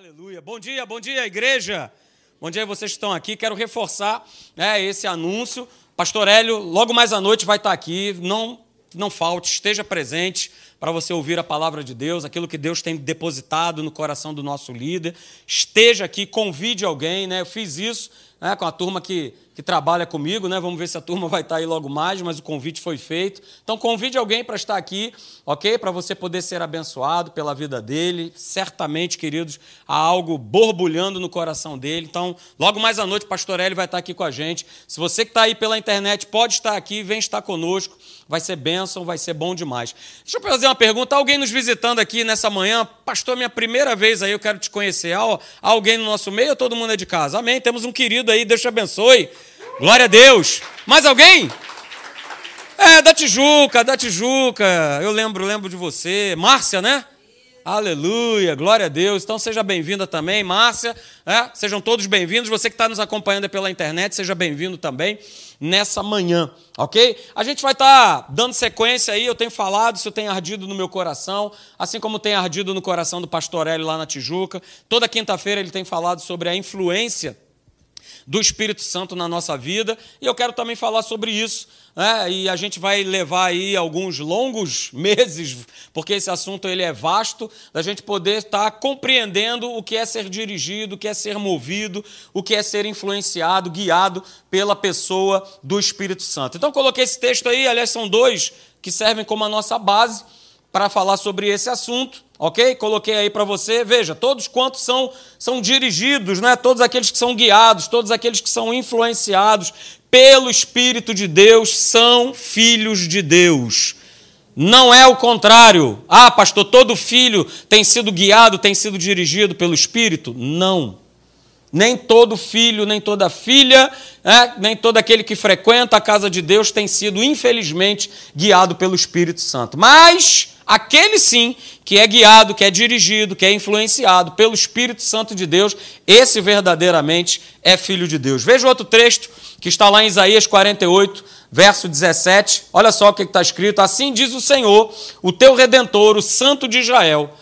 Aleluia. Bom dia, bom dia, igreja. Bom dia, vocês que estão aqui. Quero reforçar né, esse anúncio. Pastor Hélio, logo mais à noite, vai estar aqui. Não, não falte, esteja presente para você ouvir a palavra de Deus, aquilo que Deus tem depositado no coração do nosso líder. Esteja aqui, convide alguém. Né? Eu fiz isso né, com a turma que, que trabalha comigo, né? Vamos ver se a turma vai estar aí logo mais, mas o convite foi feito. Então convide alguém para estar aqui, ok? Para você poder ser abençoado pela vida dele. Certamente, queridos, há algo borbulhando no coração dele. Então, logo mais à noite, o pastor Eli vai estar aqui com a gente. Se você que está aí pela internet pode estar aqui, vem estar conosco. Vai ser bênção, vai ser bom demais. Deixa eu fazer uma pergunta. Alguém nos visitando aqui nessa manhã, pastor, minha primeira vez aí, eu quero te conhecer. Alguém no nosso meio ou todo mundo é de casa? Amém. Temos um querido aí, Deus te abençoe. Glória a Deus. Mais alguém? É, da Tijuca, da Tijuca. Eu lembro, lembro de você. Márcia, né? Aleluia, glória a Deus. Então seja bem-vinda também, Márcia. É, sejam todos bem-vindos. Você que está nos acompanhando pela internet, seja bem-vindo também nessa manhã, ok? A gente vai estar tá dando sequência aí. Eu tenho falado, isso tem ardido no meu coração, assim como tem ardido no coração do pastor Hélio lá na Tijuca. Toda quinta-feira ele tem falado sobre a influência do Espírito Santo na nossa vida. E eu quero também falar sobre isso. Né? E a gente vai levar aí alguns longos meses, porque esse assunto ele é vasto, da gente poder estar compreendendo o que é ser dirigido, o que é ser movido, o que é ser influenciado, guiado pela pessoa do Espírito Santo. Então, coloquei esse texto aí, aliás, são dois que servem como a nossa base para falar sobre esse assunto, ok? Coloquei aí para você. Veja, todos quantos são, são dirigidos, né? todos aqueles que são guiados, todos aqueles que são influenciados pelo Espírito de Deus são filhos de Deus. Não é o contrário. Ah, pastor, todo filho tem sido guiado, tem sido dirigido pelo Espírito? Não. Nem todo filho, nem toda filha, é, nem todo aquele que frequenta a casa de Deus tem sido, infelizmente, guiado pelo Espírito Santo. Mas aquele sim que é guiado, que é dirigido, que é influenciado pelo Espírito Santo de Deus, esse verdadeiramente é filho de Deus. Veja outro texto que está lá em Isaías 48, verso 17. Olha só o que está escrito: Assim diz o Senhor, o teu redentor, o Santo de Israel.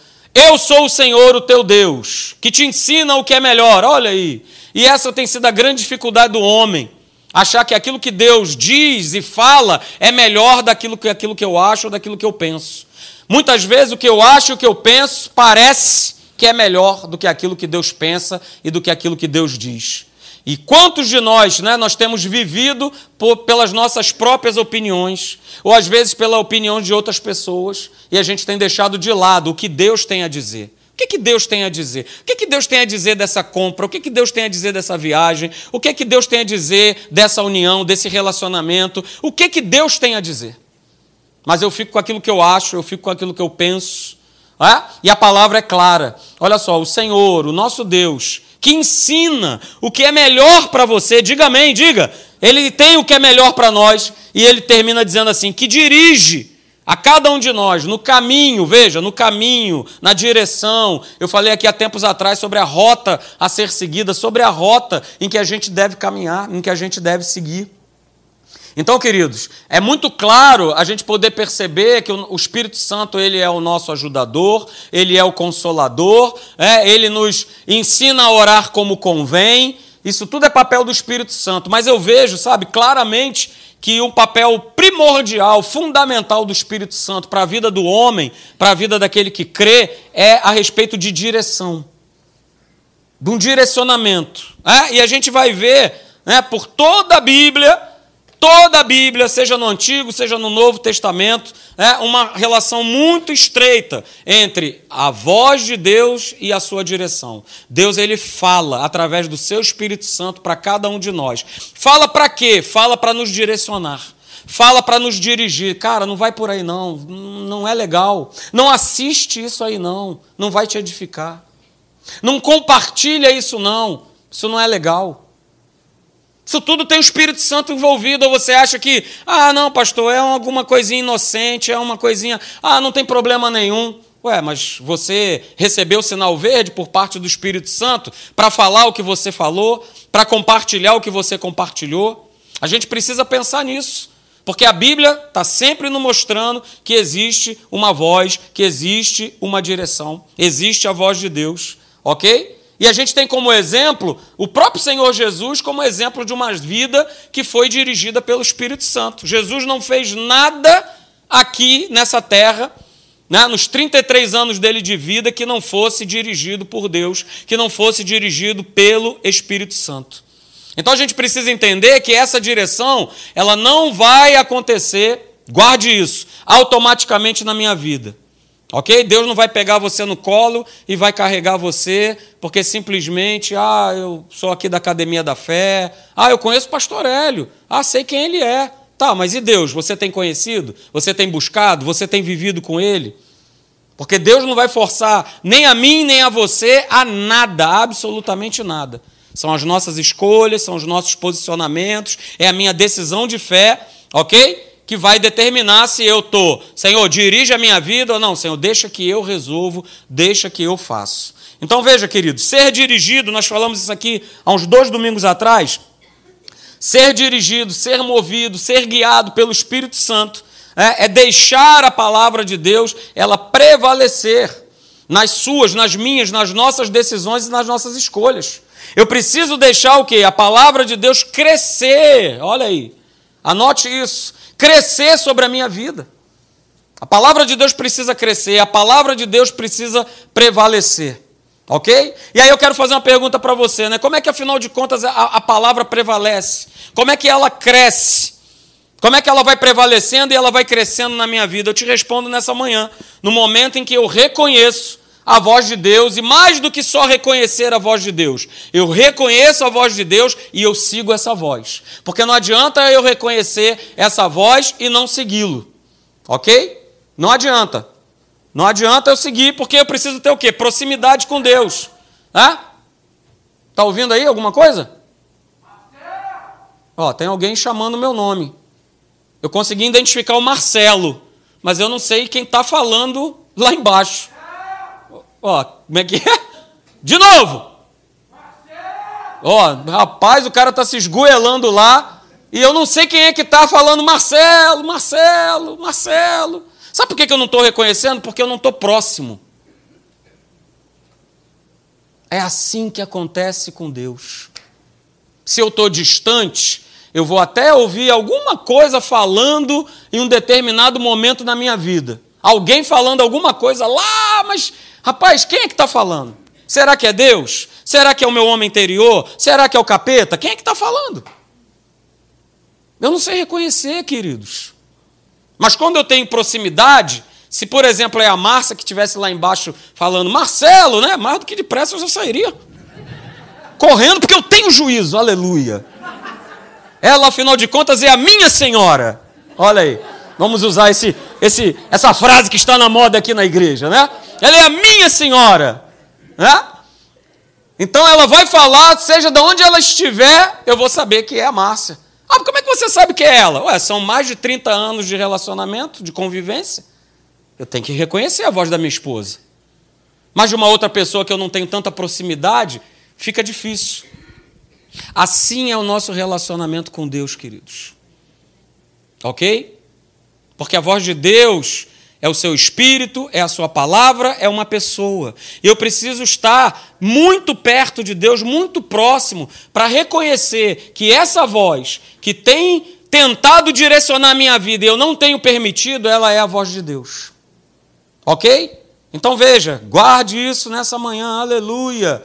Eu sou o Senhor, o teu Deus, que te ensina o que é melhor. Olha aí. E essa tem sido a grande dificuldade do homem achar que aquilo que Deus diz e fala é melhor daquilo que aquilo que eu acho ou daquilo que eu penso. Muitas vezes o que eu acho e o que eu penso parece que é melhor do que aquilo que Deus pensa e do que aquilo que Deus diz. E quantos de nós, né, nós temos vivido por, pelas nossas próprias opiniões, ou às vezes pela opinião de outras pessoas, e a gente tem deixado de lado o que Deus tem a dizer. O que, que Deus tem a dizer? O que, que Deus tem a dizer dessa compra? O que, que Deus tem a dizer dessa viagem? O que, que Deus tem a dizer dessa união, desse relacionamento? O que, que Deus tem a dizer? mas eu fico com aquilo que eu acho, eu fico com aquilo que eu penso. É? E a palavra é clara. Olha só, o Senhor, o nosso Deus, que ensina o que é melhor para você, diga amém, diga. Ele tem o que é melhor para nós e ele termina dizendo assim: que dirige a cada um de nós no caminho, veja, no caminho, na direção. Eu falei aqui há tempos atrás sobre a rota a ser seguida, sobre a rota em que a gente deve caminhar, em que a gente deve seguir. Então, queridos, é muito claro a gente poder perceber que o Espírito Santo ele é o nosso ajudador, ele é o consolador, é, ele nos ensina a orar como convém. Isso tudo é papel do Espírito Santo. Mas eu vejo, sabe, claramente que um papel primordial, fundamental do Espírito Santo para a vida do homem, para a vida daquele que crê, é a respeito de direção, de um direcionamento. É? E a gente vai ver né, por toda a Bíblia Toda a Bíblia, seja no Antigo, seja no Novo Testamento, é uma relação muito estreita entre a voz de Deus e a sua direção. Deus ele fala através do seu Espírito Santo para cada um de nós. Fala para quê? Fala para nos direcionar. Fala para nos dirigir. Cara, não vai por aí não, não é legal. Não assiste isso aí não, não vai te edificar. Não compartilha isso não, isso não é legal. Isso tudo tem o Espírito Santo envolvido, ou você acha que, ah, não, pastor, é alguma coisinha inocente, é uma coisinha, ah, não tem problema nenhum. Ué, mas você recebeu o sinal verde por parte do Espírito Santo para falar o que você falou, para compartilhar o que você compartilhou? A gente precisa pensar nisso, porque a Bíblia está sempre nos mostrando que existe uma voz, que existe uma direção, existe a voz de Deus. ok? E a gente tem como exemplo o próprio Senhor Jesus como exemplo de uma vida que foi dirigida pelo Espírito Santo. Jesus não fez nada aqui nessa terra, né, nos 33 anos dele de vida, que não fosse dirigido por Deus, que não fosse dirigido pelo Espírito Santo. Então a gente precisa entender que essa direção, ela não vai acontecer, guarde isso, automaticamente na minha vida. Ok? Deus não vai pegar você no colo e vai carregar você, porque simplesmente, ah, eu sou aqui da Academia da Fé, ah, eu conheço o pastor Hélio, ah, sei quem ele é. Tá, mas e Deus? Você tem conhecido? Você tem buscado? Você tem vivido com ele? Porque Deus não vai forçar nem a mim, nem a você a nada, absolutamente nada. São as nossas escolhas, são os nossos posicionamentos, é a minha decisão de fé, ok? Que vai determinar se eu estou, Senhor, dirige a minha vida ou não, Senhor, deixa que eu resolvo, deixa que eu faço. Então veja, querido, ser dirigido, nós falamos isso aqui há uns dois domingos atrás, ser dirigido, ser movido, ser guiado pelo Espírito Santo, é, é deixar a palavra de Deus ela prevalecer nas suas, nas minhas, nas nossas decisões e nas nossas escolhas. Eu preciso deixar o quê? A palavra de Deus crescer. Olha aí. Anote isso crescer sobre a minha vida. A palavra de Deus precisa crescer, a palavra de Deus precisa prevalecer. Ok? E aí eu quero fazer uma pergunta para você, né? Como é que, afinal de contas, a, a palavra prevalece? Como é que ela cresce? Como é que ela vai prevalecendo e ela vai crescendo na minha vida? Eu te respondo nessa manhã, no momento em que eu reconheço a voz de Deus e mais do que só reconhecer a voz de Deus, eu reconheço a voz de Deus e eu sigo essa voz. Porque não adianta eu reconhecer essa voz e não segui-lo. OK? Não adianta. Não adianta eu seguir porque eu preciso ter o quê? Proximidade com Deus. Hã? Tá ouvindo aí alguma coisa? Ó, tem alguém chamando meu nome. Eu consegui identificar o Marcelo, mas eu não sei quem está falando lá embaixo. Ó, como é que é? De novo! Ó, rapaz, o cara tá se esgoelando lá e eu não sei quem é que tá falando Marcelo, Marcelo, Marcelo. Sabe por que eu não estou reconhecendo? Porque eu não estou próximo. É assim que acontece com Deus. Se eu estou distante, eu vou até ouvir alguma coisa falando em um determinado momento na minha vida. Alguém falando alguma coisa lá, mas Rapaz, quem é que está falando? Será que é Deus? Será que é o meu homem interior? Será que é o capeta? Quem é que está falando? Eu não sei reconhecer, queridos. Mas quando eu tenho proximidade, se por exemplo é a Márcia que estivesse lá embaixo falando, Marcelo, né? Mais do que depressa eu já sairia. Correndo, porque eu tenho juízo, aleluia. Ela, afinal de contas, é a minha senhora. Olha aí. Vamos usar esse, esse, essa frase que está na moda aqui na igreja, né? ela é a minha senhora. Né? Então ela vai falar, seja de onde ela estiver, eu vou saber que é a Márcia. Ah, como é que você sabe que é ela? Ué, são mais de 30 anos de relacionamento, de convivência. Eu tenho que reconhecer a voz da minha esposa. Mas de uma outra pessoa que eu não tenho tanta proximidade, fica difícil. Assim é o nosso relacionamento com Deus, queridos. Ok? Porque a voz de Deus é o seu espírito, é a sua palavra, é uma pessoa. Eu preciso estar muito perto de Deus, muito próximo, para reconhecer que essa voz que tem tentado direcionar minha vida e eu não tenho permitido, ela é a voz de Deus. Ok? Então veja, guarde isso nessa manhã, aleluia.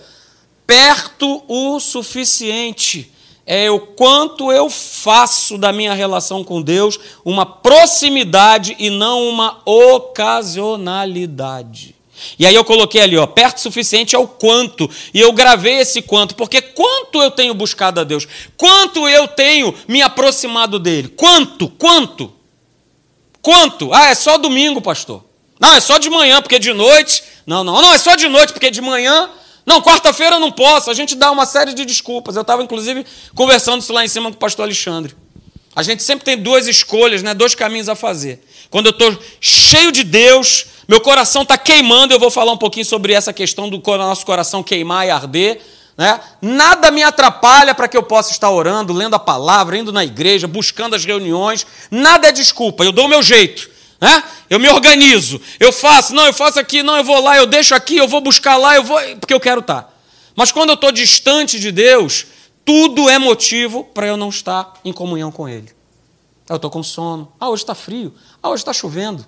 Perto o suficiente é o quanto eu faço da minha relação com Deus uma proximidade e não uma ocasionalidade. E aí eu coloquei ali, ó, perto o suficiente é o quanto. E eu gravei esse quanto, porque quanto eu tenho buscado a Deus? Quanto eu tenho me aproximado dele? Quanto? Quanto? Quanto? Ah, é só domingo, pastor. Não, é só de manhã, porque de noite. Não, não, não, é só de noite, porque de manhã não, quarta-feira não posso. A gente dá uma série de desculpas. Eu estava, inclusive, conversando isso lá em cima com o pastor Alexandre. A gente sempre tem duas escolhas, né? dois caminhos a fazer. Quando eu estou cheio de Deus, meu coração está queimando, eu vou falar um pouquinho sobre essa questão do nosso coração queimar e arder. Né? Nada me atrapalha para que eu possa estar orando, lendo a palavra, indo na igreja, buscando as reuniões. Nada é desculpa, eu dou o meu jeito. Né? Eu me organizo, eu faço, não, eu faço aqui, não, eu vou lá, eu deixo aqui, eu vou buscar lá, eu vou, porque eu quero estar. Mas quando eu estou distante de Deus, tudo é motivo para eu não estar em comunhão com Ele. Eu estou com sono. Ah, hoje está frio. Ah, hoje está chovendo.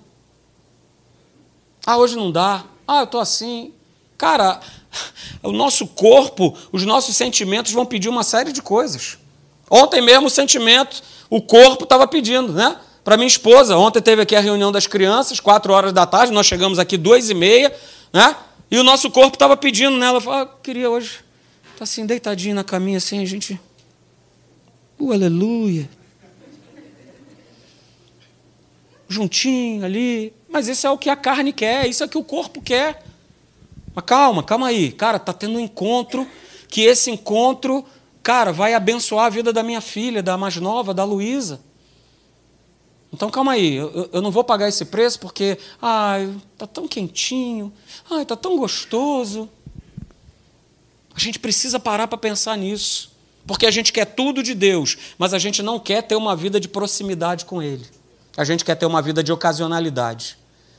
Ah, hoje não dá. Ah, eu estou assim. Cara, o nosso corpo, os nossos sentimentos vão pedir uma série de coisas. Ontem mesmo o sentimento, o corpo estava pedindo, né? Para minha esposa. Ontem teve aqui a reunião das crianças, quatro horas da tarde, nós chegamos aqui duas e meia, né? E o nosso corpo estava pedindo nela. Falou, ah, queria hoje. Está assim, deitadinho na caminha, assim, a gente. Uh, aleluia. Juntinho ali. Mas isso é o que a carne quer, isso é o que o corpo quer. Mas calma, calma aí. Cara, tá tendo um encontro, que esse encontro, cara, vai abençoar a vida da minha filha, da mais nova, da Luísa. Então calma aí, eu, eu, não vou pagar esse preço porque, ai, tá tão quentinho, ai, tá tão gostoso. A gente precisa parar para pensar nisso, porque a gente quer tudo de Deus, mas a gente não quer ter uma vida de proximidade com Ele. A gente quer ter uma vida de ocasionalidade.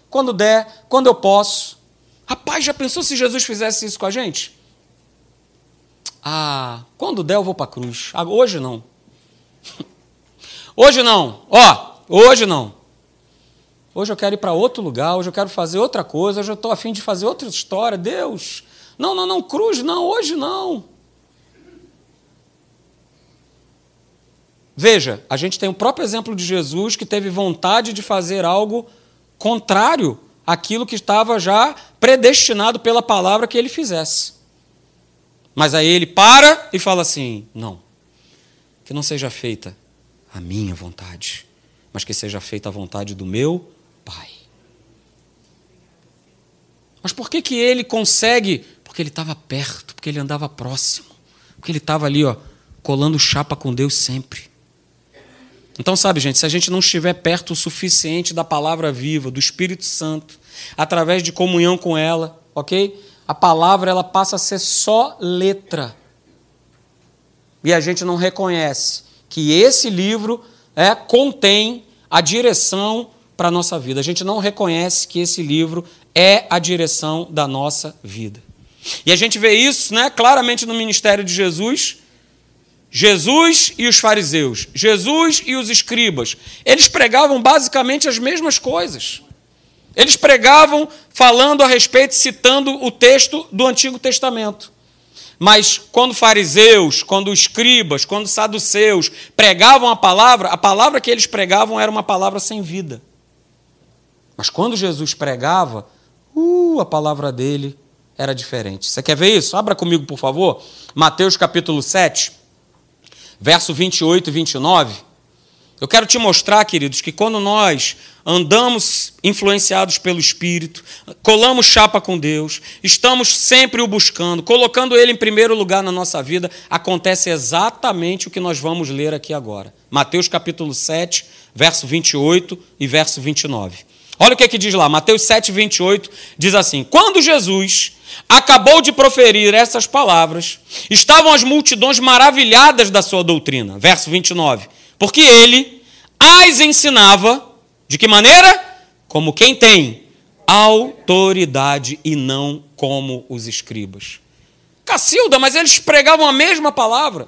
Quando der, quando eu posso. Rapaz, já pensou se Jesus fizesse isso com a gente? Ah, quando der eu vou para a cruz. Ah, hoje não. Hoje não. Ó, Hoje não. Hoje eu quero ir para outro lugar, hoje eu quero fazer outra coisa, hoje eu estou afim de fazer outra história. Deus, não, não, não, cruz, não, hoje não. Veja, a gente tem o próprio exemplo de Jesus que teve vontade de fazer algo contrário àquilo que estava já predestinado pela palavra que ele fizesse. Mas aí ele para e fala assim: não, que não seja feita a minha vontade, mas que seja feita a vontade do meu Pai. Mas por que, que ele consegue? Porque ele estava perto, porque ele andava próximo, porque ele estava ali, ó, colando chapa com Deus sempre. Então, sabe, gente, se a gente não estiver perto o suficiente da palavra viva, do Espírito Santo, através de comunhão com ela, ok? A palavra ela passa a ser só letra. E a gente não reconhece que esse livro é, contém a direção para a nossa vida. A gente não reconhece que esse livro é a direção da nossa vida. E a gente vê isso né, claramente no ministério de Jesus. Jesus e os fariseus, Jesus e os escribas, eles pregavam basicamente as mesmas coisas. Eles pregavam falando a respeito, citando o texto do Antigo Testamento. Mas quando fariseus, quando escribas, quando saduceus pregavam a palavra, a palavra que eles pregavam era uma palavra sem vida. Mas quando Jesus pregava, uh, a palavra dele era diferente. Você quer ver isso? Abra comigo, por favor. Mateus capítulo 7, verso 28 e 29. Eu quero te mostrar, queridos, que quando nós andamos influenciados pelo Espírito, colamos chapa com Deus, estamos sempre o buscando, colocando Ele em primeiro lugar na nossa vida, acontece exatamente o que nós vamos ler aqui agora. Mateus capítulo 7, verso 28 e verso 29. Olha o que, é que diz lá, Mateus 7, 28 diz assim: Quando Jesus acabou de proferir essas palavras, estavam as multidões maravilhadas da sua doutrina. Verso 29 porque ele as ensinava de que maneira? Como quem tem autoridade e não como os escribas. Cacilda, mas eles pregavam a mesma palavra.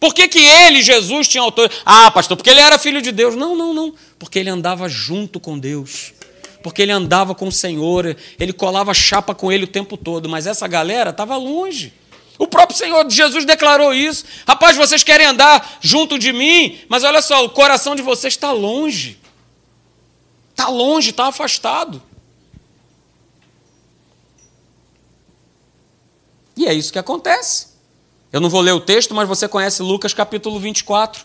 Por que, que ele, Jesus, tinha autoridade? Ah, pastor, porque ele era filho de Deus. Não, não, não. Porque ele andava junto com Deus. Porque ele andava com o Senhor. Ele colava chapa com ele o tempo todo. Mas essa galera estava longe. O próprio Senhor Jesus declarou isso. Rapaz, vocês querem andar junto de mim, mas olha só, o coração de vocês está longe. Está longe, está afastado. E é isso que acontece. Eu não vou ler o texto, mas você conhece Lucas capítulo 24.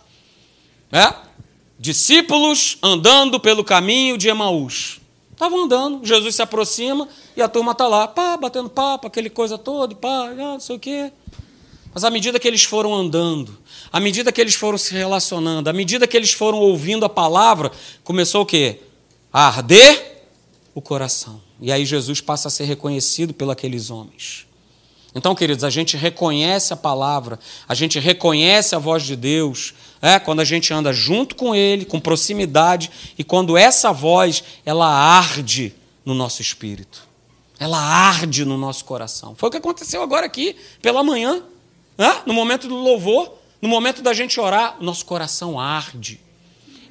É? Discípulos andando pelo caminho de Emaús. Estavam andando, Jesus se aproxima e a turma está lá, pá, batendo papo, aquele coisa toda, pá, ah, não sei o quê. Mas à medida que eles foram andando, à medida que eles foram se relacionando, à medida que eles foram ouvindo a palavra, começou o quê? A arder o coração. E aí Jesus passa a ser reconhecido pelos aqueles homens. Então, queridos, a gente reconhece a palavra, a gente reconhece a voz de Deus, é, quando a gente anda junto com Ele, com proximidade, e quando essa voz ela arde no nosso espírito, ela arde no nosso coração. Foi o que aconteceu agora aqui, pela manhã, é, no momento do louvor, no momento da gente orar, o nosso coração arde.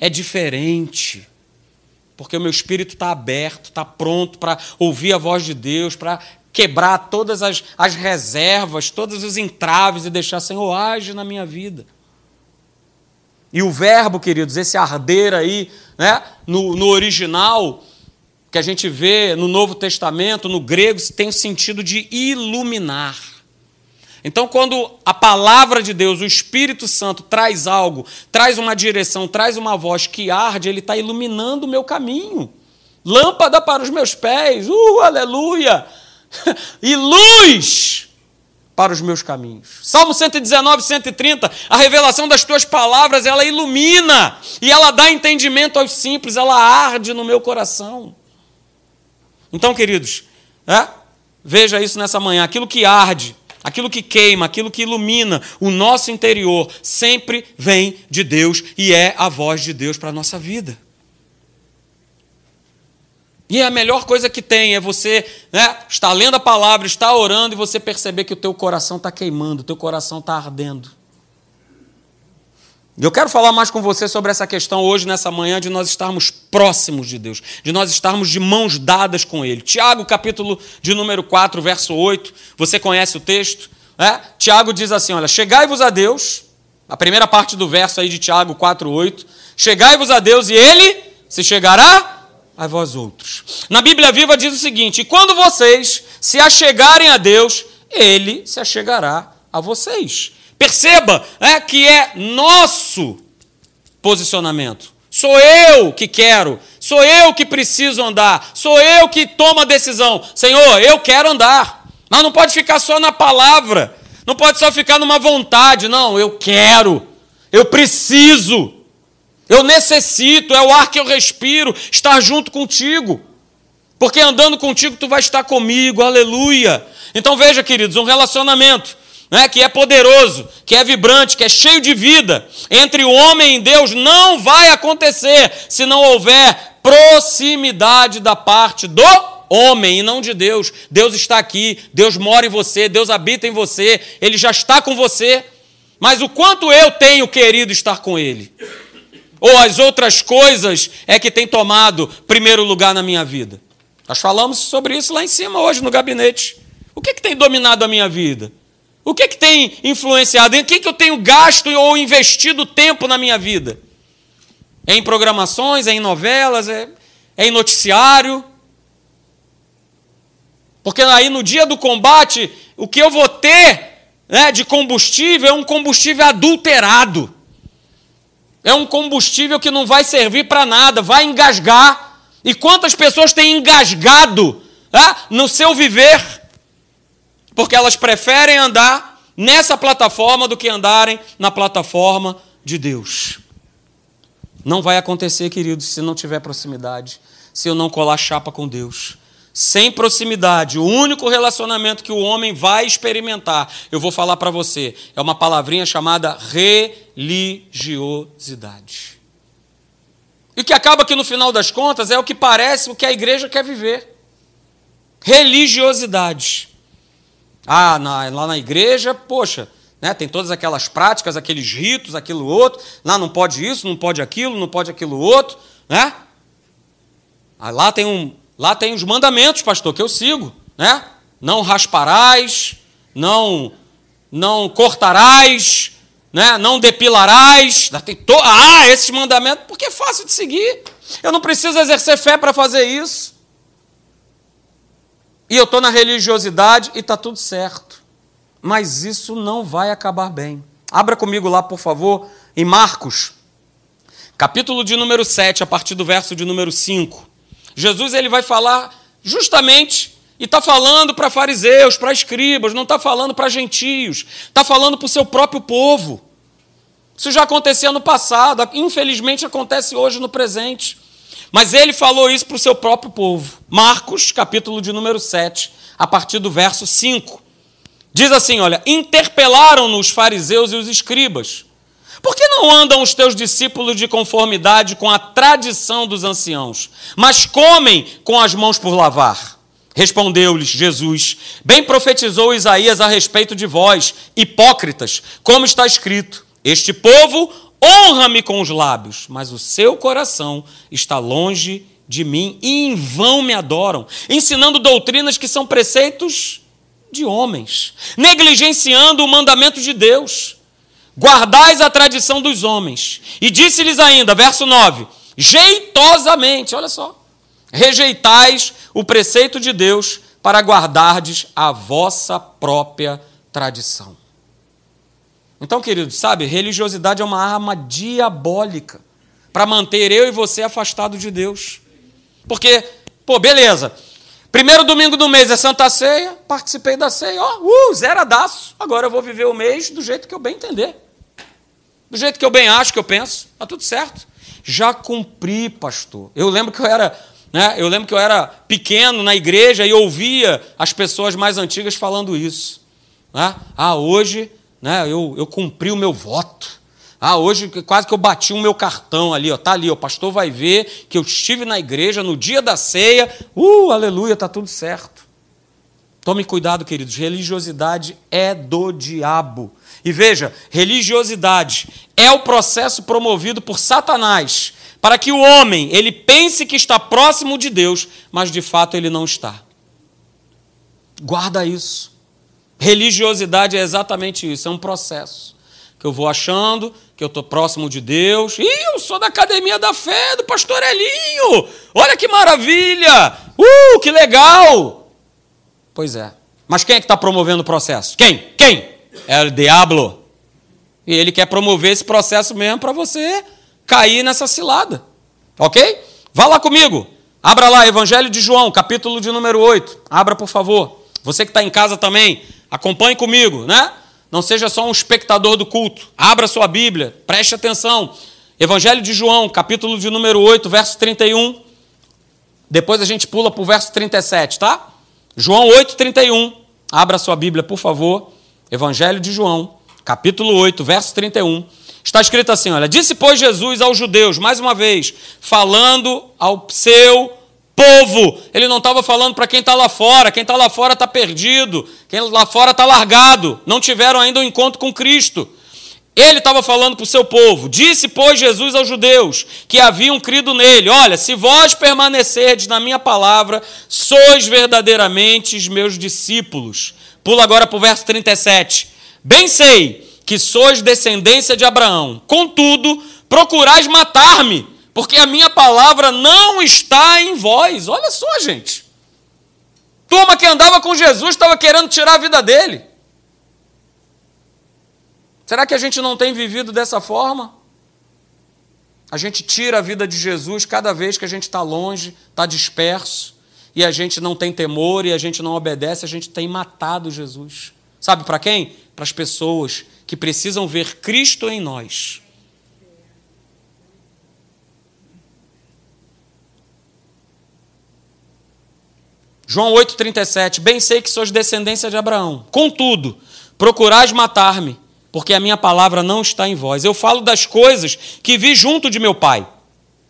É diferente porque o meu espírito está aberto, está pronto para ouvir a voz de Deus, para quebrar todas as, as reservas, todos os entraves e deixar, Senhor, age na minha vida. E o verbo, queridos, esse arder aí, né, no, no original, que a gente vê no Novo Testamento, no grego, tem o sentido de iluminar. Então, quando a palavra de Deus, o Espírito Santo, traz algo, traz uma direção, traz uma voz que arde, ele está iluminando o meu caminho. Lâmpada para os meus pés, uh, aleluia! e luz para os meus caminhos. Salmo 119, 130, a revelação das tuas palavras, ela ilumina e ela dá entendimento aos simples, ela arde no meu coração. Então, queridos, é? veja isso nessa manhã, aquilo que arde, aquilo que queima, aquilo que ilumina o nosso interior, sempre vem de Deus e é a voz de Deus para a nossa vida. E a melhor coisa que tem é você né, estar lendo a palavra, estar orando e você perceber que o teu coração está queimando, o teu coração está ardendo. Eu quero falar mais com você sobre essa questão hoje, nessa manhã, de nós estarmos próximos de Deus, de nós estarmos de mãos dadas com Ele. Tiago, capítulo de número 4, verso 8, você conhece o texto? É? Tiago diz assim: Olha, chegai-vos a Deus, a primeira parte do verso aí de Tiago 4, 8, chegai-vos a Deus e Ele se chegará a vós outros. Na Bíblia Viva diz o seguinte: quando vocês se achegarem a Deus, Ele se achegará a vocês. Perceba é, que é nosso posicionamento. Sou eu que quero, sou eu que preciso andar, sou eu que tomo a decisão. Senhor, eu quero andar. Mas não pode ficar só na palavra, não pode só ficar numa vontade, não, eu quero, eu preciso. Eu necessito, é o ar que eu respiro, estar junto contigo. Porque andando contigo tu vai estar comigo, aleluia. Então veja, queridos, um relacionamento né, que é poderoso, que é vibrante, que é cheio de vida, entre o homem e Deus, não vai acontecer se não houver proximidade da parte do homem e não de Deus. Deus está aqui, Deus mora em você, Deus habita em você, Ele já está com você. Mas o quanto eu tenho querido estar com Ele? Ou as outras coisas é que tem tomado primeiro lugar na minha vida? Nós falamos sobre isso lá em cima hoje no gabinete. O que, que tem dominado a minha vida? O que, que tem influenciado? Em que, que eu tenho gasto ou investido tempo na minha vida? É em programações, é em novelas, é, é em noticiário? Porque aí no dia do combate, o que eu vou ter né, de combustível é um combustível adulterado. É um combustível que não vai servir para nada, vai engasgar. E quantas pessoas têm engasgado é, no seu viver? Porque elas preferem andar nessa plataforma do que andarem na plataforma de Deus. Não vai acontecer, queridos, se não tiver proximidade, se eu não colar chapa com Deus sem proximidade, o único relacionamento que o homem vai experimentar, eu vou falar para você, é uma palavrinha chamada religiosidade. E que acaba que no final das contas é o que parece o que a igreja quer viver. Religiosidade. Ah, na, lá na igreja, poxa, né, tem todas aquelas práticas, aqueles ritos, aquilo outro. Lá não pode isso, não pode aquilo, não pode aquilo outro, né? Ah, lá tem um, Lá tem os mandamentos, pastor, que eu sigo, né? Não rasparás, não não cortarás, né? Não depilarás. Tem to... Ah, esses mandamentos, porque é fácil de seguir. Eu não preciso exercer fé para fazer isso. E eu estou na religiosidade e está tudo certo. Mas isso não vai acabar bem. Abra comigo lá, por favor, em Marcos, capítulo de número 7, a partir do verso de número 5. Jesus ele vai falar justamente e está falando para fariseus, para escribas, não está falando para gentios, está falando para o seu próprio povo. Isso já acontecia no passado, infelizmente acontece hoje no presente. Mas ele falou isso para o seu próprio povo. Marcos, capítulo de número 7, a partir do verso 5. Diz assim: olha, interpelaram-no os fariseus e os escribas. Por que não andam os teus discípulos de conformidade com a tradição dos anciãos, mas comem com as mãos por lavar? Respondeu-lhes Jesus: Bem profetizou Isaías a respeito de vós, hipócritas, como está escrito: Este povo honra-me com os lábios, mas o seu coração está longe de mim e em vão me adoram, ensinando doutrinas que são preceitos de homens, negligenciando o mandamento de Deus. Guardais a tradição dos homens. E disse-lhes ainda, verso 9: jeitosamente, olha só, rejeitais o preceito de Deus para guardardes a vossa própria tradição. Então, queridos, sabe, religiosidade é uma arma diabólica para manter eu e você afastado de Deus. Porque, pô, beleza. Primeiro domingo do mês é Santa Ceia, participei da ceia, ó, uh, zeradaço. Agora eu vou viver o mês do jeito que eu bem entender. Do jeito que eu bem acho, que eu penso, tá tudo certo. Já cumpri, pastor. Eu lembro que eu era né? Eu lembro que eu era pequeno na igreja e ouvia as pessoas mais antigas falando isso. Né? Ah, hoje né, eu, eu cumpri o meu voto. Ah, hoje quase que eu bati o meu cartão ali, ó, tá ali, o pastor vai ver que eu estive na igreja no dia da ceia. Uh, aleluia, tá tudo certo. Tome cuidado, queridos, religiosidade é do diabo. E veja, religiosidade é o processo promovido por Satanás para que o homem ele pense que está próximo de Deus, mas de fato ele não está. Guarda isso. Religiosidade é exatamente isso, é um processo. Que eu vou achando que eu estou próximo de Deus. Ih, eu sou da academia da fé, do pastor Elinho. Olha que maravilha! Uh, que legal! Pois é. Mas quem é que está promovendo o processo? Quem? Quem? É o diabo. E ele quer promover esse processo mesmo para você cair nessa cilada. Ok? Vá lá comigo. Abra lá, Evangelho de João, capítulo de número 8. Abra, por favor. Você que está em casa também, acompanhe comigo, né? Não seja só um espectador do culto. Abra sua Bíblia, preste atenção. Evangelho de João, capítulo de número 8, verso 31. Depois a gente pula para o verso 37, tá? João 8, 31. Abra sua Bíblia, por favor. Evangelho de João, capítulo 8, verso 31. Está escrito assim: olha, disse, pois, Jesus aos judeus, mais uma vez, falando ao seu povo. Ele não estava falando para quem está lá fora, quem está lá fora está perdido, quem lá fora está largado, não tiveram ainda um encontro com Cristo. Ele estava falando para o seu povo. Disse, pois, Jesus aos judeus que haviam crido nele: Olha, se vós permanecerdes na minha palavra, sois verdadeiramente os meus discípulos. Pula agora para o verso 37. Bem sei que sois descendência de Abraão. Contudo, procurais matar-me, porque a minha palavra não está em vós. Olha só, gente. Turma que andava com Jesus estava querendo tirar a vida dele. Será que a gente não tem vivido dessa forma? A gente tira a vida de Jesus cada vez que a gente está longe, está disperso, e a gente não tem temor e a gente não obedece, a gente tem matado Jesus. Sabe para quem? Para as pessoas que precisam ver Cristo em nós. João 8,37: Bem sei que sois descendência de Abraão. Contudo, procurais matar-me, porque a minha palavra não está em vós. Eu falo das coisas que vi junto de meu pai.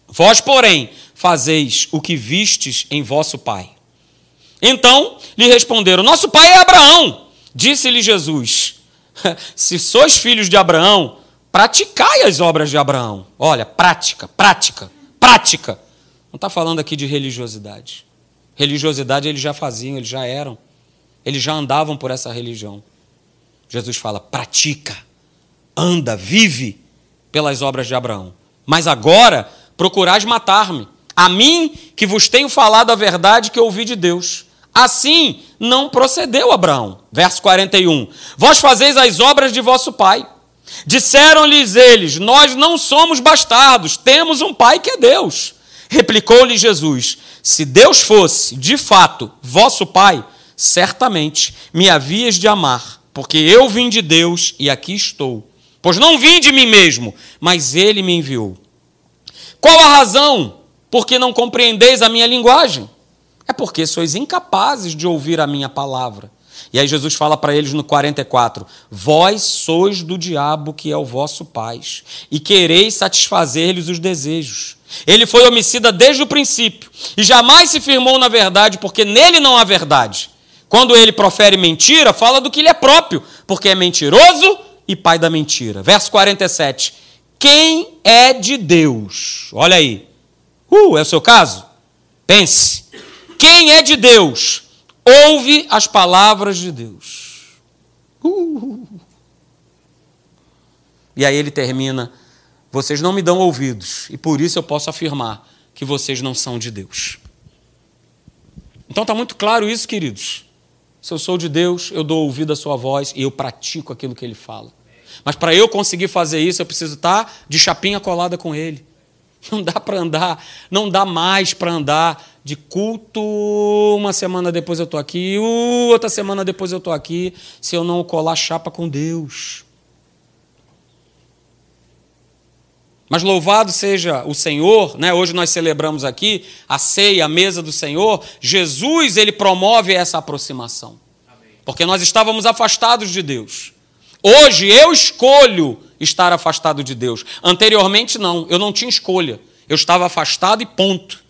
Vós, porém, fazeis o que vistes em vosso pai. Então lhe responderam: Nosso pai é Abraão. Disse-lhe Jesus: se sois filhos de Abraão, praticai as obras de Abraão. Olha, prática, prática, prática. Não está falando aqui de religiosidade. Religiosidade eles já faziam, eles já eram. Eles já andavam por essa religião. Jesus fala: pratica, anda, vive pelas obras de Abraão. Mas agora procurais matar-me, a mim que vos tenho falado a verdade que ouvi de Deus. Assim não procedeu Abraão. Verso 41. Vós fazeis as obras de vosso pai. Disseram-lhes eles: Nós não somos bastardos, temos um pai que é Deus. Replicou-lhe Jesus: Se Deus fosse, de fato, vosso pai, certamente me havias de amar, porque eu vim de Deus e aqui estou. Pois não vim de mim mesmo, mas ele me enviou. Qual a razão por que não compreendeis a minha linguagem? É porque sois incapazes de ouvir a minha palavra. E aí Jesus fala para eles no 44: Vós sois do diabo que é o vosso pai, e quereis satisfazer-lhes os desejos. Ele foi homicida desde o princípio e jamais se firmou na verdade, porque nele não há verdade. Quando ele profere mentira, fala do que lhe é próprio, porque é mentiroso e pai da mentira. Verso 47. Quem é de Deus? Olha aí. Uh, é o seu caso? Pense. Quem é de Deus? Ouve as palavras de Deus. Uh. E aí ele termina: Vocês não me dão ouvidos, e por isso eu posso afirmar que vocês não são de Deus. Então está muito claro isso, queridos. Se eu sou de Deus, eu dou ouvido à sua voz e eu pratico aquilo que ele fala. Mas para eu conseguir fazer isso, eu preciso estar tá de chapinha colada com ele. Não dá para andar, não dá mais para andar de culto, uma semana depois eu estou aqui, outra semana depois eu estou aqui, se eu não colar chapa com Deus. Mas louvado seja o Senhor, né? Hoje nós celebramos aqui a ceia, a mesa do Senhor. Jesus, ele promove essa aproximação. Porque nós estávamos afastados de Deus. Hoje eu escolho estar afastado de Deus. Anteriormente não, eu não tinha escolha. Eu estava afastado e ponto.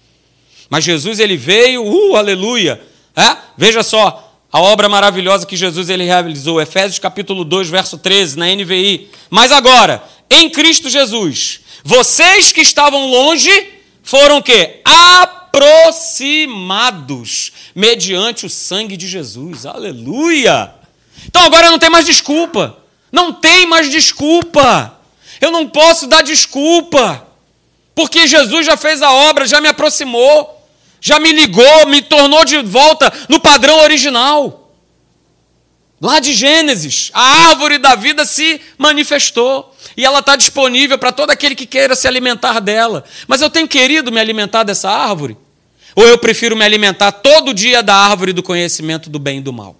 Mas Jesus ele veio, uh, aleluia. É? Veja só, a obra maravilhosa que Jesus ele realizou, Efésios capítulo 2, verso 13, na NVI. Mas agora, em Cristo Jesus, vocês que estavam longe foram o? Aproximados mediante o sangue de Jesus. Aleluia! Então agora não tem mais desculpa. Não tem mais desculpa. Eu não posso dar desculpa. Porque Jesus já fez a obra, já me aproximou, já me ligou, me tornou de volta no padrão original. Lá de Gênesis, a árvore da vida se manifestou e ela está disponível para todo aquele que queira se alimentar dela. Mas eu tenho querido me alimentar dessa árvore? Ou eu prefiro me alimentar todo dia da árvore do conhecimento do bem e do mal?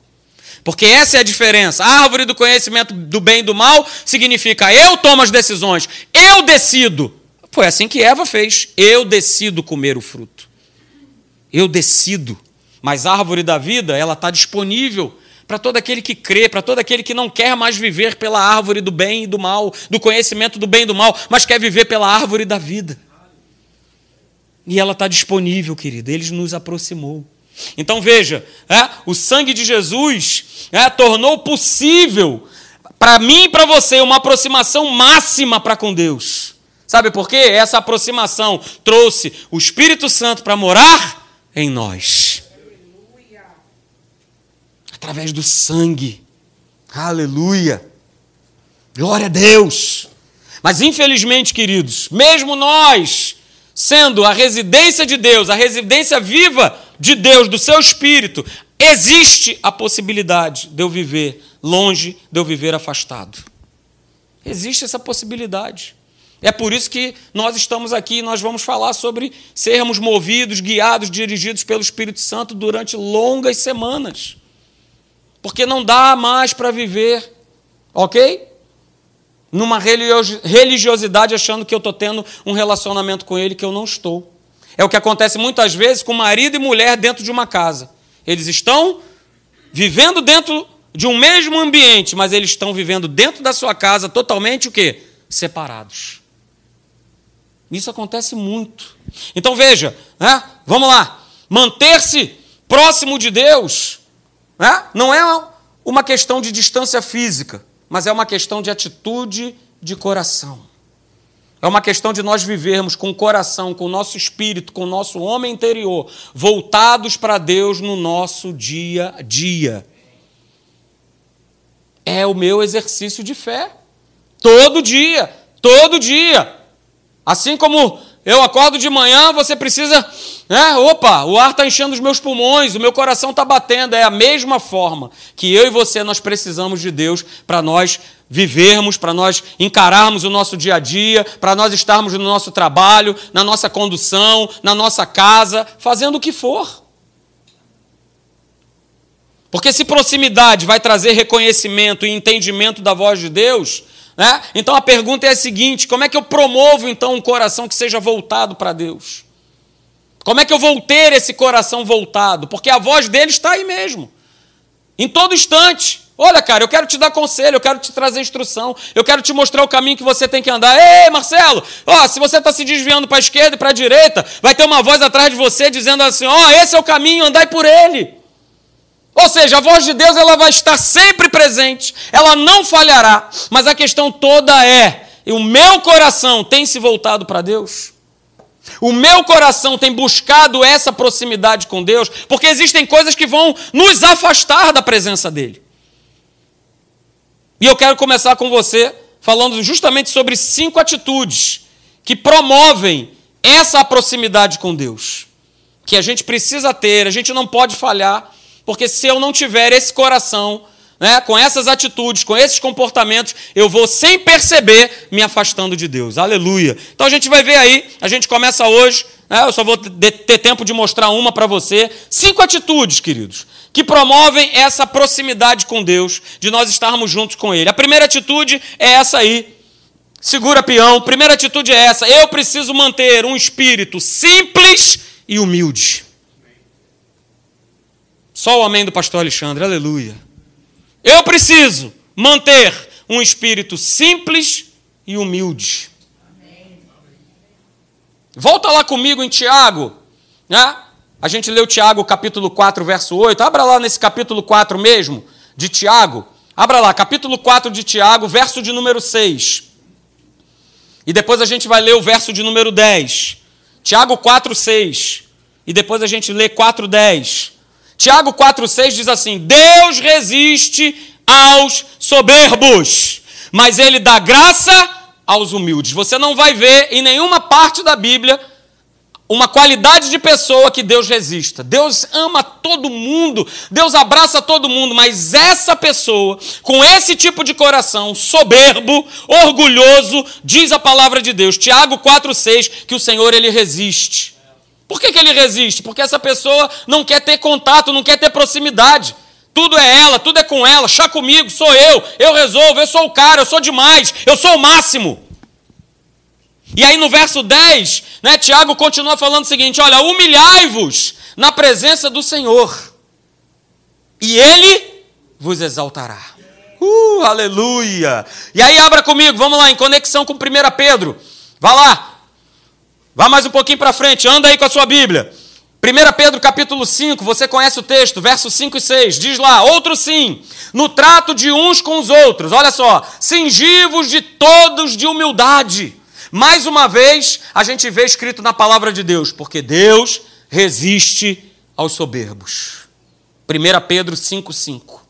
Porque essa é a diferença. A árvore do conhecimento do bem e do mal significa eu tomo as decisões, eu decido. Foi assim que Eva fez. Eu decido comer o fruto. Eu decido. Mas a árvore da vida, ela está disponível para todo aquele que crê, para todo aquele que não quer mais viver pela árvore do bem e do mal, do conhecimento do bem e do mal, mas quer viver pela árvore da vida. E ela está disponível, querido, ele nos aproximou. Então veja, é, o sangue de Jesus é, tornou possível para mim e para você uma aproximação máxima para com Deus. Sabe por quê? Essa aproximação trouxe o Espírito Santo para morar em nós através do sangue. Aleluia. Glória a Deus. Mas infelizmente, queridos, mesmo nós, sendo a residência de Deus, a residência viva de Deus, do seu espírito, existe a possibilidade de eu viver longe, de eu viver afastado. Existe essa possibilidade. É por isso que nós estamos aqui e nós vamos falar sobre sermos movidos, guiados, dirigidos pelo Espírito Santo durante longas semanas porque não dá mais para viver, ok? Numa religiosidade achando que eu estou tendo um relacionamento com ele que eu não estou. É o que acontece muitas vezes com marido e mulher dentro de uma casa. Eles estão vivendo dentro de um mesmo ambiente, mas eles estão vivendo dentro da sua casa totalmente o quê? Separados. Isso acontece muito. Então veja, né? vamos lá. Manter-se próximo de Deus né? Não é uma questão de distância física, mas é uma questão de atitude de coração. É uma questão de nós vivermos com o coração, com o nosso espírito, com o nosso homem interior, voltados para Deus no nosso dia a dia. É o meu exercício de fé. Todo dia, todo dia. Assim como eu acordo de manhã, você precisa. Né? Opa, o ar está enchendo os meus pulmões, o meu coração está batendo. É a mesma forma que eu e você nós precisamos de Deus para nós vivermos, para nós encararmos o nosso dia a dia, para nós estarmos no nosso trabalho, na nossa condução, na nossa casa, fazendo o que for. Porque se proximidade vai trazer reconhecimento e entendimento da voz de Deus, né? Então a pergunta é a seguinte: como é que eu promovo então um coração que seja voltado para Deus? Como é que eu vou ter esse coração voltado? Porque a voz dele está aí mesmo. Em todo instante. Olha, cara, eu quero te dar conselho, eu quero te trazer instrução, eu quero te mostrar o caminho que você tem que andar. Ei, Marcelo, ó, se você está se desviando para a esquerda e para a direita, vai ter uma voz atrás de você dizendo assim: ó, esse é o caminho, andai por ele. Ou seja, a voz de Deus ela vai estar sempre presente, ela não falhará, mas a questão toda é: o meu coração tem se voltado para Deus? O meu coração tem buscado essa proximidade com Deus, porque existem coisas que vão nos afastar da presença dEle. E eu quero começar com você falando justamente sobre cinco atitudes que promovem essa proximidade com Deus. Que a gente precisa ter, a gente não pode falhar, porque se eu não tiver esse coração, né, com essas atitudes, com esses comportamentos, eu vou sem perceber me afastando de Deus. Aleluia. Então a gente vai ver aí, a gente começa hoje, né, eu só vou ter tempo de mostrar uma para você. Cinco atitudes, queridos, que promovem essa proximidade com Deus, de nós estarmos juntos com Ele. A primeira atitude é essa aí. Segura peão. Primeira atitude é essa. Eu preciso manter um espírito simples e humilde. Só o amém do pastor Alexandre. Aleluia. Eu preciso manter um espírito simples e humilde. Volta lá comigo em Tiago, né? A gente leu Tiago capítulo 4, verso 8. Abra lá nesse capítulo 4 mesmo, de Tiago. Abra lá, capítulo 4 de Tiago, verso de número 6. E depois a gente vai ler o verso de número 10. Tiago 4, 6. E depois a gente lê 4, 10. Tiago 4, 6 diz assim: Deus resiste aos soberbos, mas ele dá graça aos humildes. Você não vai ver em nenhuma parte da Bíblia uma qualidade de pessoa que Deus resista. Deus ama todo mundo, Deus abraça todo mundo, mas essa pessoa, com esse tipo de coração, soberbo, orgulhoso, diz a palavra de Deus, Tiago 4,6, que o Senhor ele resiste. Por que, que ele resiste? Porque essa pessoa não quer ter contato, não quer ter proximidade. Tudo é ela, tudo é com ela, chá comigo, sou eu, eu resolvo, eu sou o cara, eu sou demais, eu sou o máximo. E aí no verso 10, né, Tiago continua falando o seguinte: olha, humilhai-vos na presença do Senhor, e Ele vos exaltará. Uh, aleluia! E aí abra comigo, vamos lá, em conexão com 1 Pedro. Vá lá, vá mais um pouquinho para frente, anda aí com a sua Bíblia. 1 Pedro capítulo 5, você conhece o texto, versos 5 e 6, diz lá, outro sim, no trato de uns com os outros, olha só, cingivos de todos de humildade mais uma vez, a gente vê escrito na palavra de Deus, porque Deus resiste aos soberbos. 1 Pedro 5,5.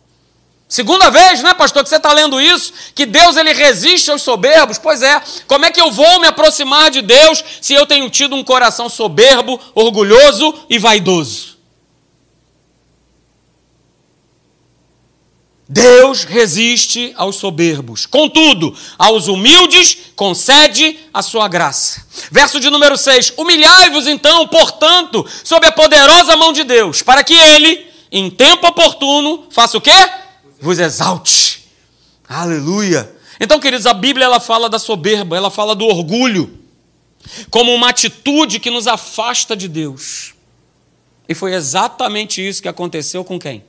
Segunda vez, né, pastor, que você está lendo isso, que Deus ele resiste aos soberbos. Pois é, como é que eu vou me aproximar de Deus se eu tenho tido um coração soberbo, orgulhoso e vaidoso? Deus resiste aos soberbos, contudo, aos humildes concede a sua graça. Verso de número 6: Humilhai-vos então, portanto, sob a poderosa mão de Deus, para que ele, em tempo oportuno, faça o quê? Vos exalte. Aleluia. Então, queridos, a Bíblia ela fala da soberba, ela fala do orgulho, como uma atitude que nos afasta de Deus. E foi exatamente isso que aconteceu com quem?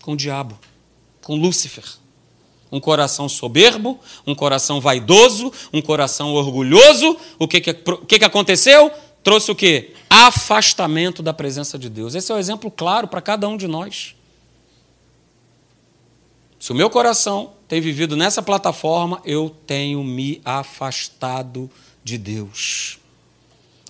Com o diabo com Lúcifer. Um coração soberbo, um coração vaidoso, um coração orgulhoso. O que, que, que, que aconteceu? Trouxe o quê? Afastamento da presença de Deus. Esse é o um exemplo claro para cada um de nós. Se o meu coração tem vivido nessa plataforma, eu tenho me afastado de Deus.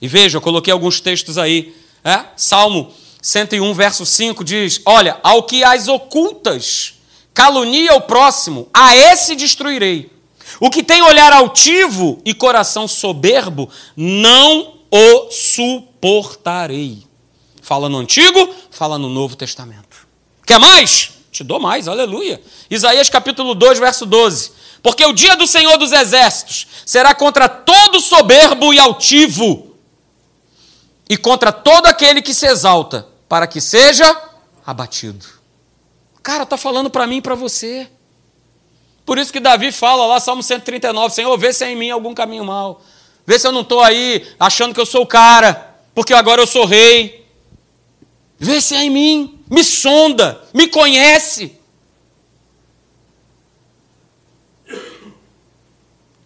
E veja, eu coloquei alguns textos aí. É? Salmo 101, verso 5 diz: Olha, ao que as ocultas calunia o próximo, a esse destruirei. O que tem olhar altivo e coração soberbo, não o suportarei. Fala no Antigo, fala no Novo Testamento. Quer mais? Te dou mais, aleluia. Isaías capítulo 2, verso 12. Porque o dia do Senhor dos Exércitos será contra todo soberbo e altivo, e contra todo aquele que se exalta, para que seja abatido. Cara, está falando para mim e para você. Por isso que Davi fala lá, Salmo 139, Senhor, vê se é em mim algum caminho mal. Vê se eu não estou aí achando que eu sou o cara, porque agora eu sou rei. Vê se é em mim. me sonda, me conhece.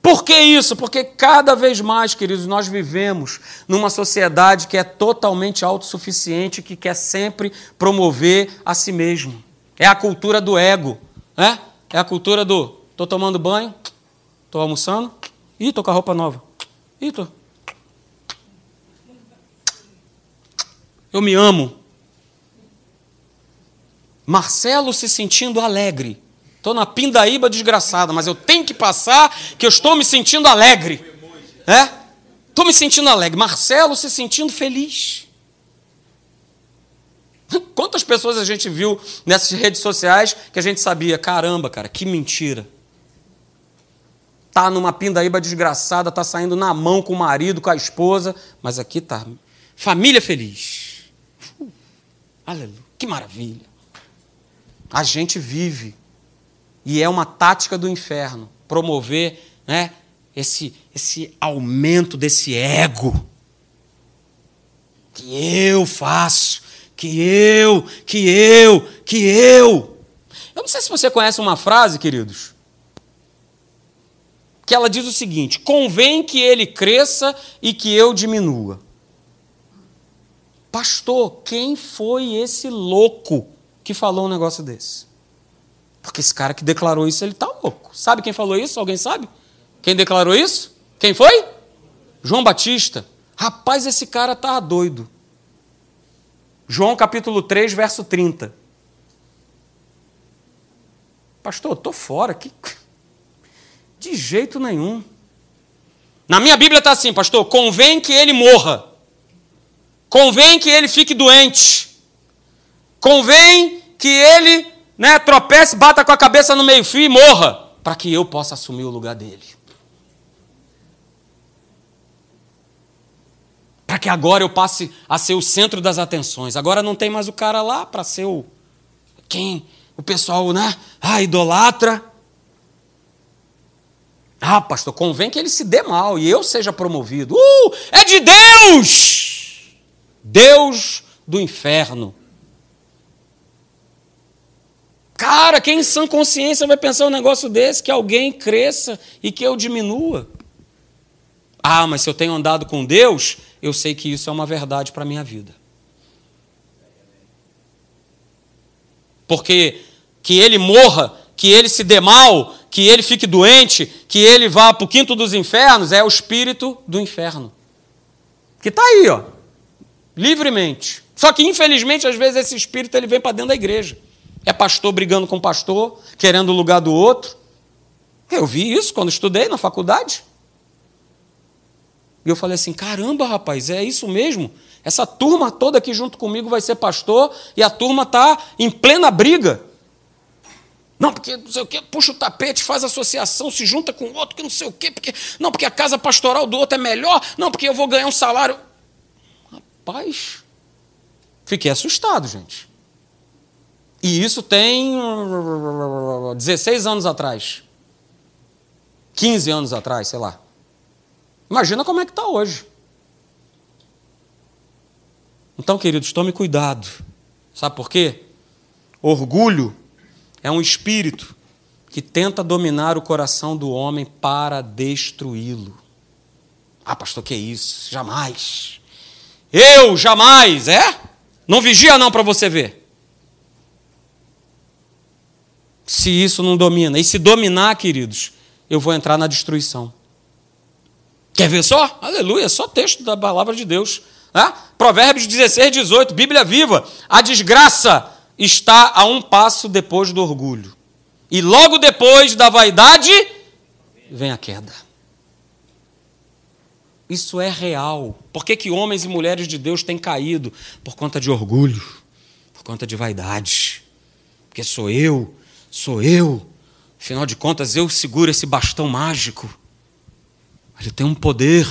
Por que isso? Porque cada vez mais, queridos, nós vivemos numa sociedade que é totalmente autossuficiente, que quer sempre promover a si mesmo. É a cultura do ego, né? É a cultura do tô tomando banho, tô almoçando, e tô com a roupa nova. Ih, tô. Eu me amo. Marcelo se sentindo alegre. Estou na pindaíba desgraçada, mas eu tenho que passar que eu estou me sentindo alegre. É? Estou me sentindo alegre. Marcelo se sentindo feliz. Quantas pessoas a gente viu nessas redes sociais que a gente sabia, caramba, cara, que mentira. Tá numa pindaíba desgraçada, tá saindo na mão com o marido, com a esposa, mas aqui tá família feliz. Uh, aleluia, que maravilha. A gente vive e é uma tática do inferno promover né, esse, esse aumento desse ego. Que eu faço, que eu, que eu, que eu. Eu não sei se você conhece uma frase, queridos, que ela diz o seguinte: convém que ele cresça e que eu diminua. Pastor, quem foi esse louco que falou um negócio desse? Porque esse cara que declarou isso, ele está louco. Sabe quem falou isso? Alguém sabe? Quem declarou isso? Quem foi? João Batista. Rapaz, esse cara tá doido. João capítulo 3, verso 30. Pastor, estou fora. Que... De jeito nenhum. Na minha Bíblia está assim, pastor: convém que ele morra. Convém que ele fique doente. Convém que ele né, tropece, bata com a cabeça no meio-fio e morra, para que eu possa assumir o lugar dele. Para que agora eu passe a ser o centro das atenções. Agora não tem mais o cara lá para ser o. Quem? O pessoal, né? Ah, idolatra. Ah, pastor, convém que ele se dê mal e eu seja promovido. Uh, é de Deus! Deus do inferno. Cara, quem em sã consciência vai pensar um negócio desse? Que alguém cresça e que eu diminua? Ah, mas se eu tenho andado com Deus, eu sei que isso é uma verdade para a minha vida. Porque que ele morra, que ele se dê mal, que ele fique doente, que ele vá para o quinto dos infernos, é o espírito do inferno. Que está aí, ó, livremente. Só que, infelizmente, às vezes esse espírito ele vem para dentro da igreja. É pastor brigando com pastor, querendo o lugar do outro. Eu vi isso quando estudei na faculdade. E eu falei assim: caramba, rapaz, é isso mesmo? Essa turma toda aqui junto comigo vai ser pastor e a turma está em plena briga. Não, porque não sei o quê, puxa o tapete, faz associação, se junta com outro, que não sei o quê, porque. Não, porque a casa pastoral do outro é melhor, não, porque eu vou ganhar um salário. Rapaz, fiquei assustado, gente. E isso tem 16 anos atrás. 15 anos atrás, sei lá. Imagina como é que está hoje. Então, queridos, tome cuidado. Sabe por quê? Orgulho é um espírito que tenta dominar o coração do homem para destruí-lo. Ah, pastor, que isso? Jamais. Eu jamais, é? Não vigia não para você ver. Se isso não domina. E se dominar, queridos, eu vou entrar na destruição. Quer ver só? Aleluia, só texto da palavra de Deus. Né? Provérbios 16, 18, Bíblia viva. A desgraça está a um passo depois do orgulho. E logo depois da vaidade, vem a queda. Isso é real. Por que, que homens e mulheres de Deus têm caído? Por conta de orgulho, por conta de vaidade. Porque sou eu, sou eu. Afinal de contas, eu seguro esse bastão mágico. Ele tem um poder.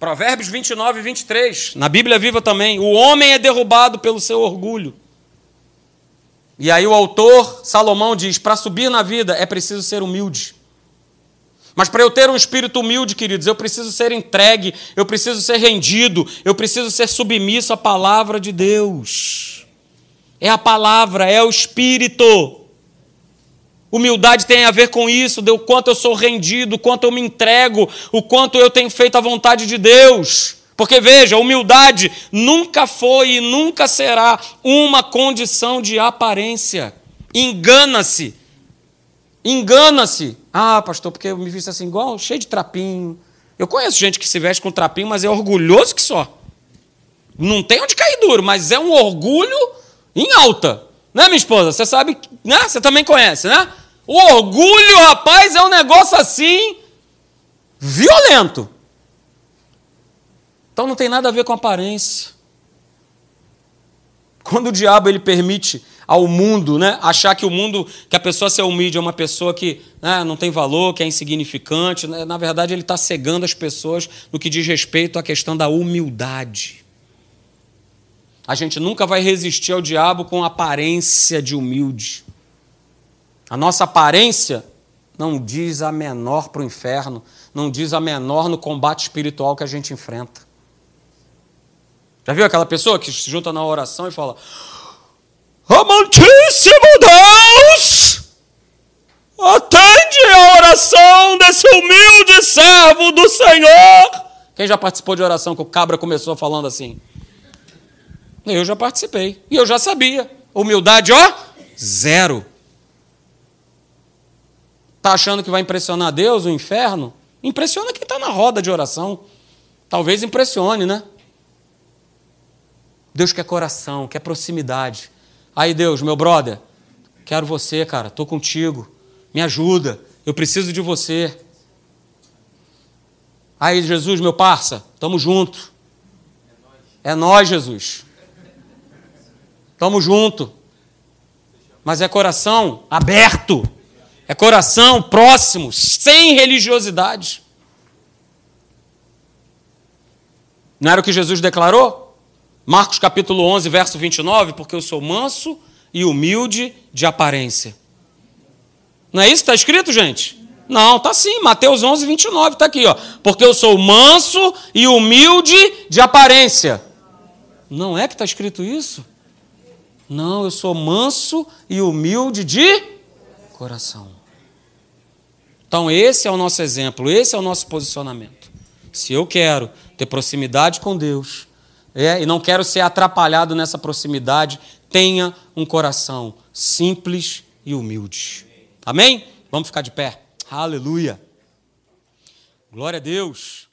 Provérbios 29 e 23. Na Bíblia viva também. O homem é derrubado pelo seu orgulho. E aí o autor, Salomão, diz: para subir na vida é preciso ser humilde. Mas para eu ter um espírito humilde, queridos, eu preciso ser entregue, eu preciso ser rendido, eu preciso ser submisso à palavra de Deus. É a palavra, é o espírito. Humildade tem a ver com isso, do quanto eu sou rendido, o quanto eu me entrego, o quanto eu tenho feito a vontade de Deus. Porque veja, humildade nunca foi e nunca será uma condição de aparência. Engana-se. Engana-se. Ah, pastor, porque eu me visto assim, igual, cheio de trapinho. Eu conheço gente que se veste com trapinho, mas é orgulhoso que só. Não tem onde cair duro, mas é um orgulho em alta. Né, minha esposa? Você sabe, né? Você também conhece, né? O orgulho, rapaz, é um negócio assim violento. Então não tem nada a ver com aparência. Quando o diabo ele permite ao mundo, né, achar que o mundo, que a pessoa ser humilde é uma pessoa que né, não tem valor, que é insignificante, né, na verdade ele está cegando as pessoas no que diz respeito à questão da humildade. A gente nunca vai resistir ao diabo com aparência de humilde. A nossa aparência não diz a menor para o inferno, não diz a menor no combate espiritual que a gente enfrenta. Já viu aquela pessoa que se junta na oração e fala: Amantíssimo Deus, atende a oração desse humilde servo do Senhor. Quem já participou de oração que o cabra começou falando assim? Eu já participei. E eu já sabia. Humildade, ó, zero. Está achando que vai impressionar Deus, o inferno? Impressiona quem está na roda de oração. Talvez impressione, né? Deus quer coração, quer proximidade. Aí, Deus, meu brother, quero você, cara, estou contigo. Me ajuda, eu preciso de você. Aí, Jesus, meu parça, estamos junto. É nós, Jesus. Estamos junto. Mas é coração aberto. É coração próximo, sem religiosidade. Não era o que Jesus declarou? Marcos capítulo 11, verso 29, porque eu sou manso e humilde de aparência. Não é isso que está escrito, gente? Não, está sim. Mateus 11, 29 está aqui, ó. Porque eu sou manso e humilde de aparência. Não é que está escrito isso? Não, eu sou manso e humilde de coração. Então, esse é o nosso exemplo, esse é o nosso posicionamento. Se eu quero ter proximidade com Deus, é, e não quero ser atrapalhado nessa proximidade, tenha um coração simples e humilde. Amém? Vamos ficar de pé. Aleluia. Glória a Deus.